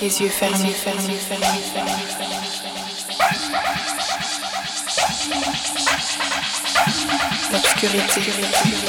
les yeux fermés, fermés, fermés, fermés. L'obscurité.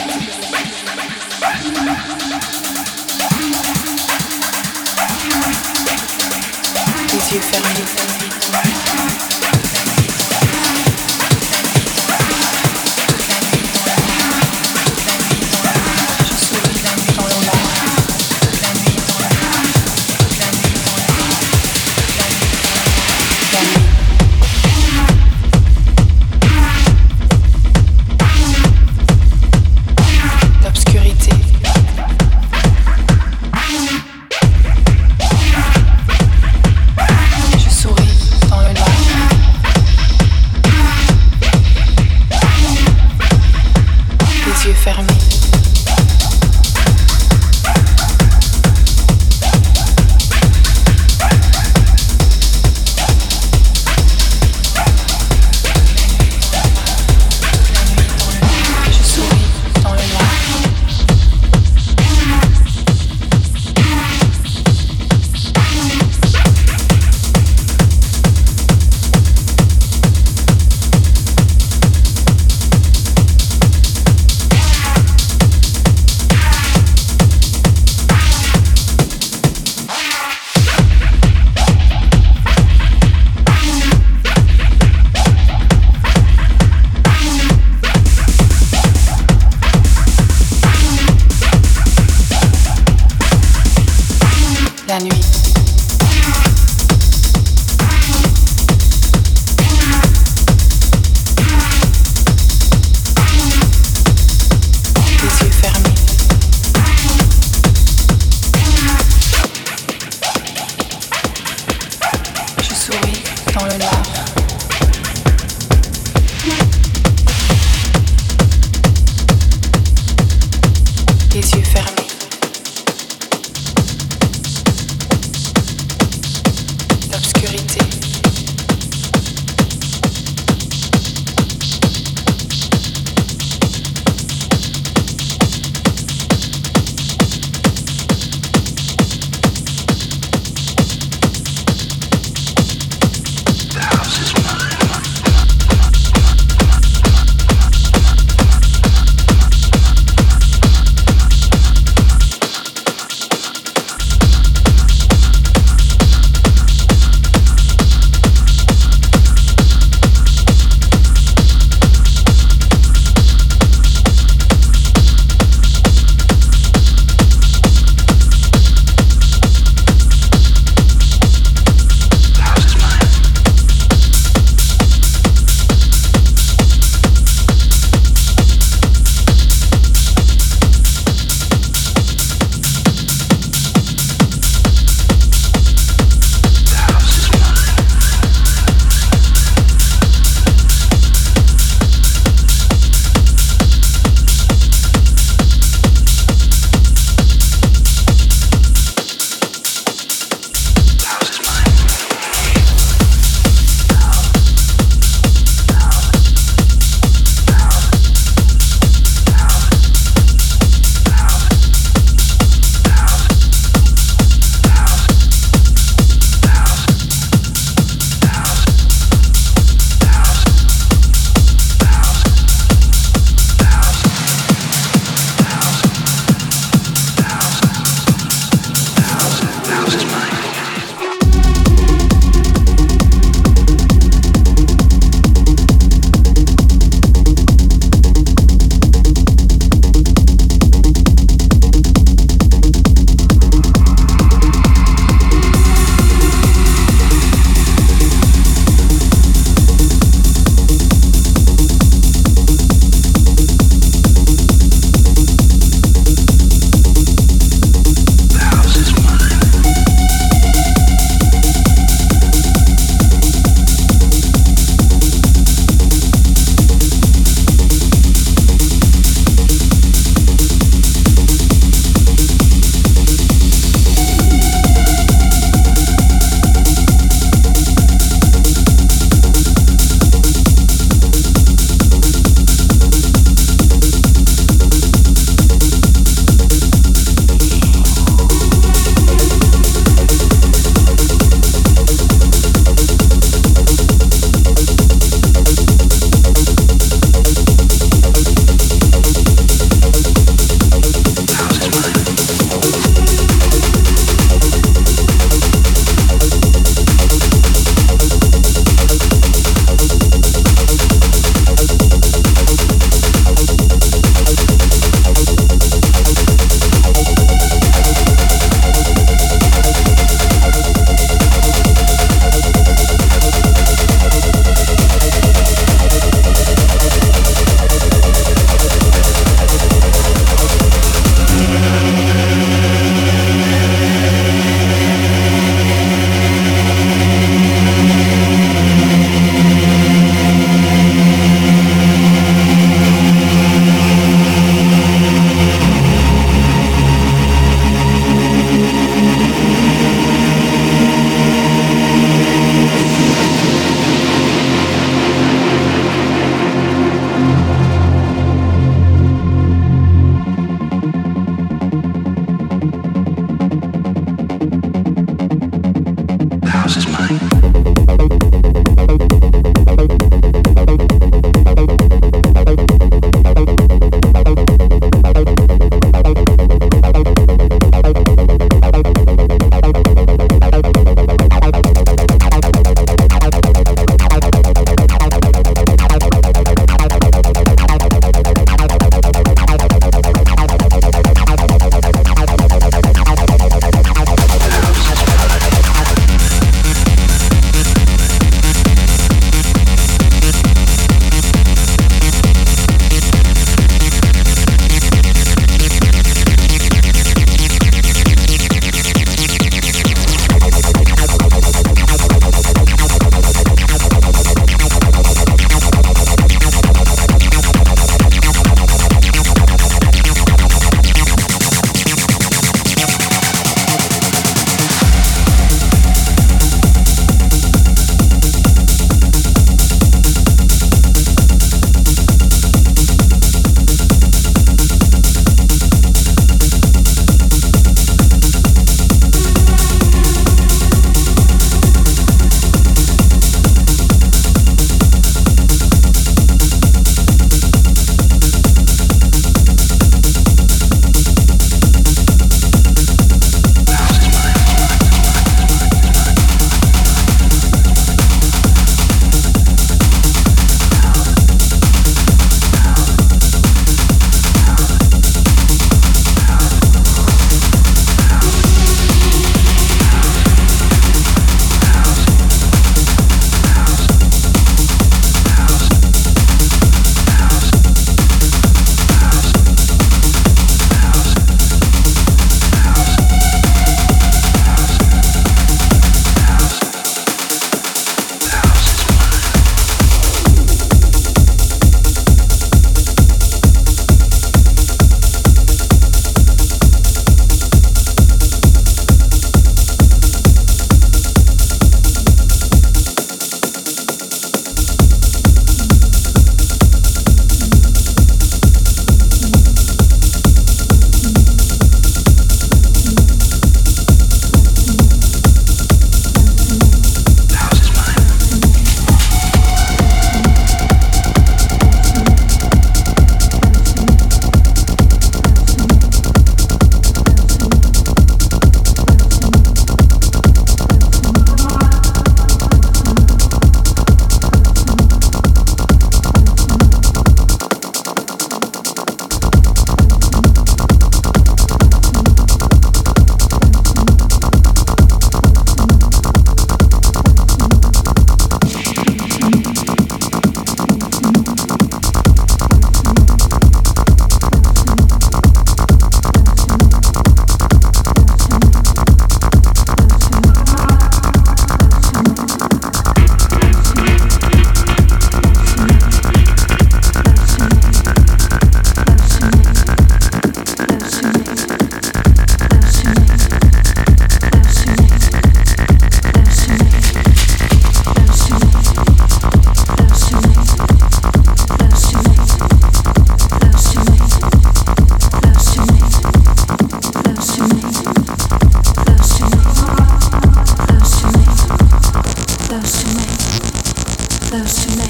Those two men.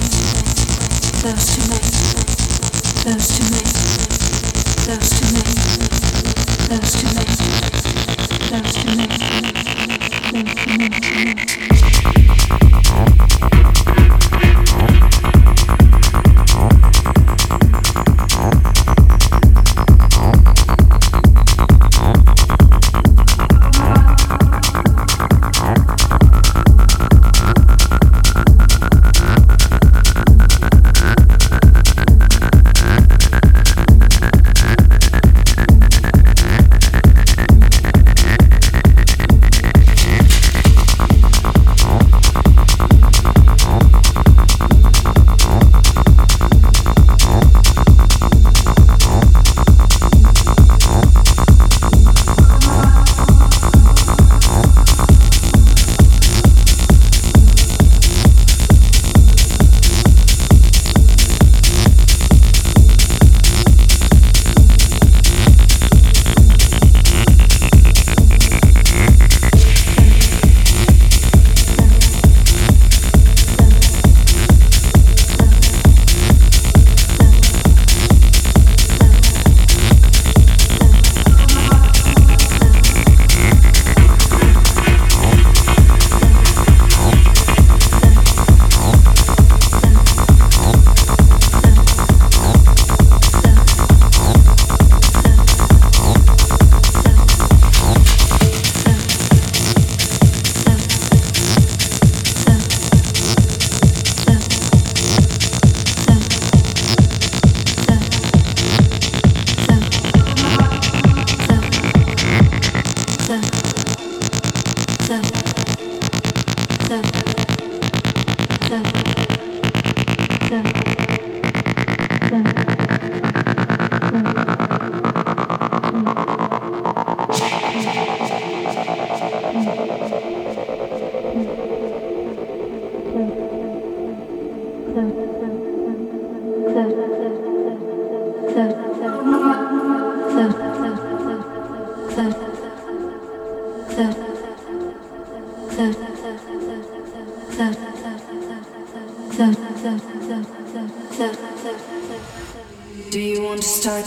Those two men. Those two men. Those two men. Those two men. Those two. Those two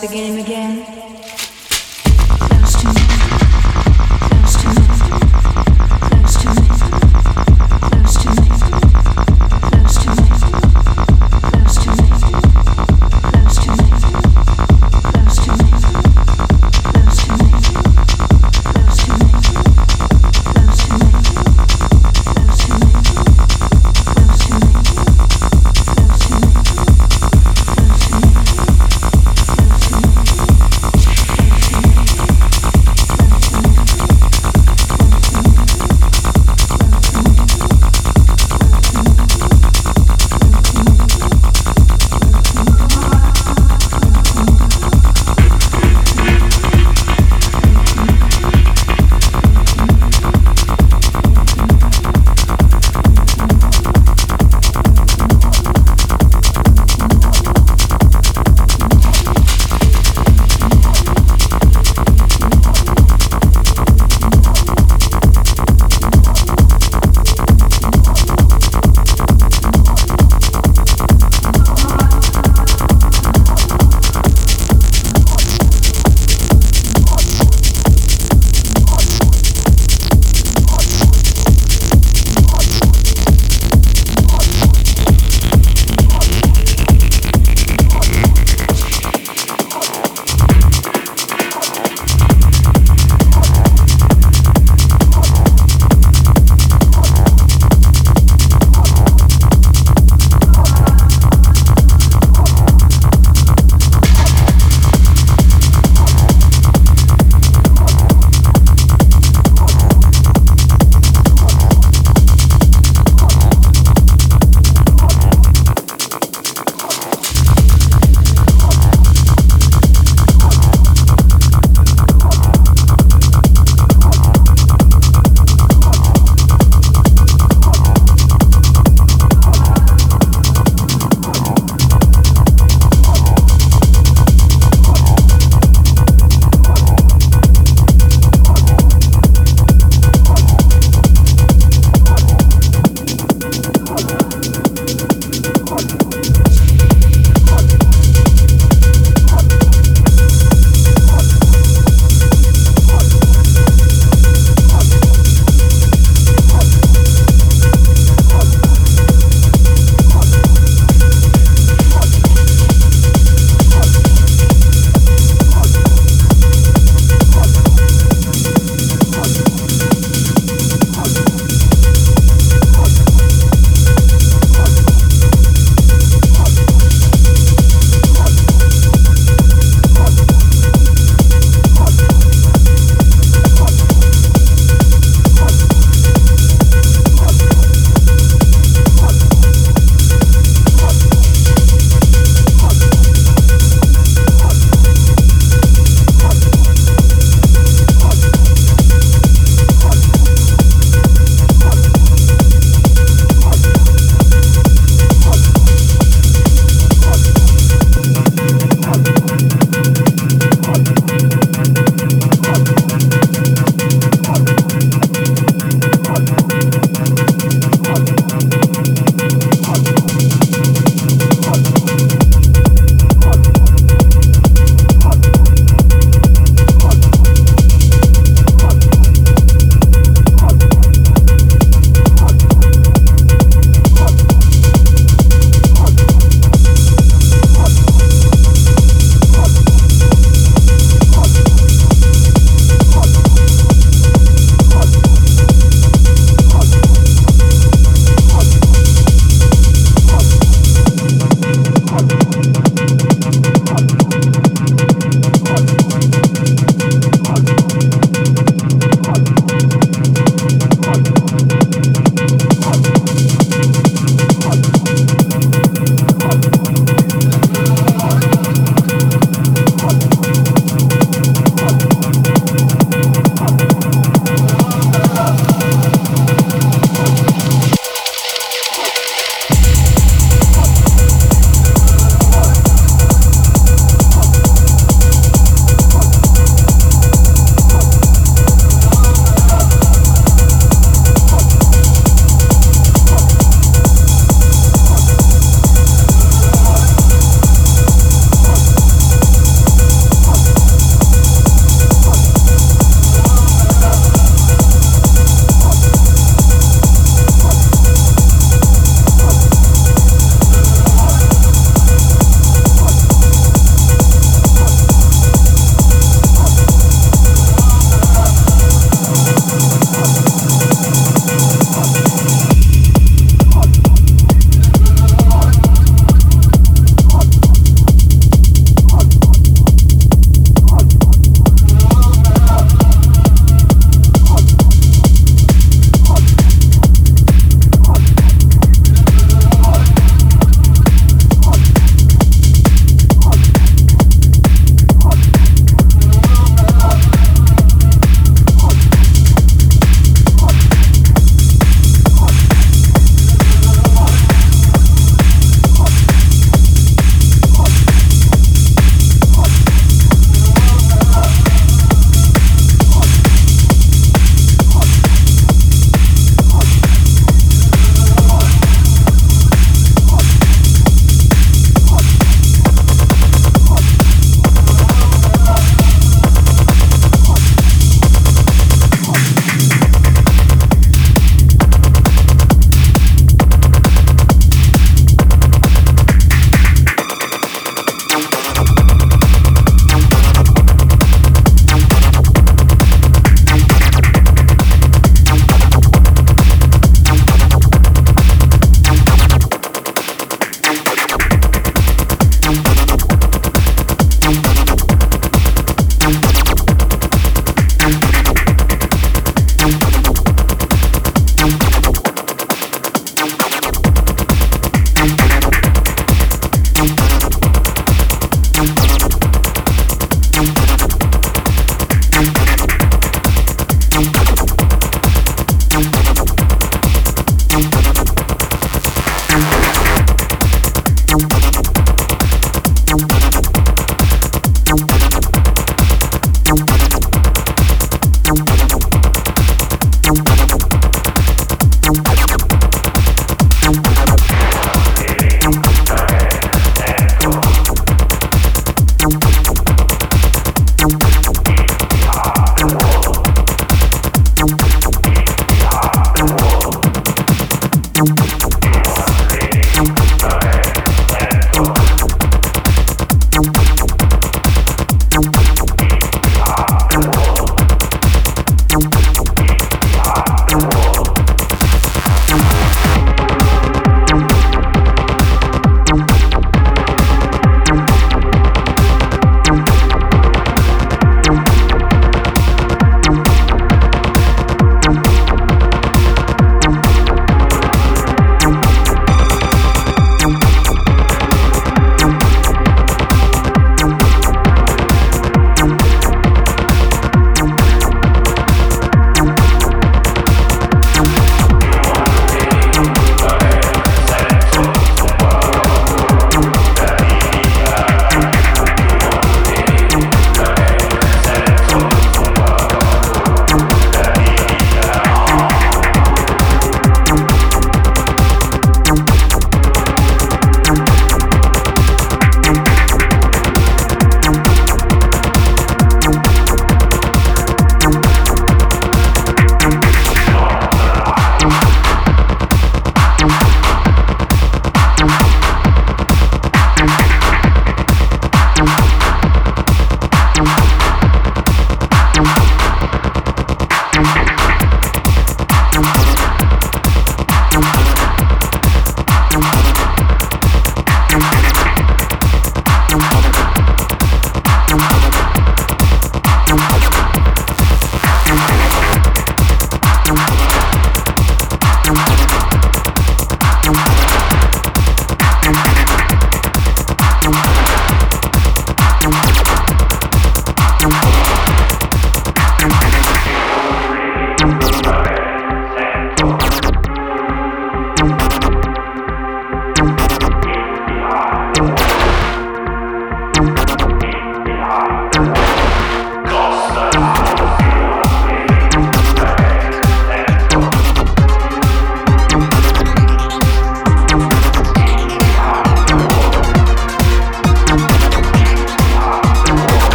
the game.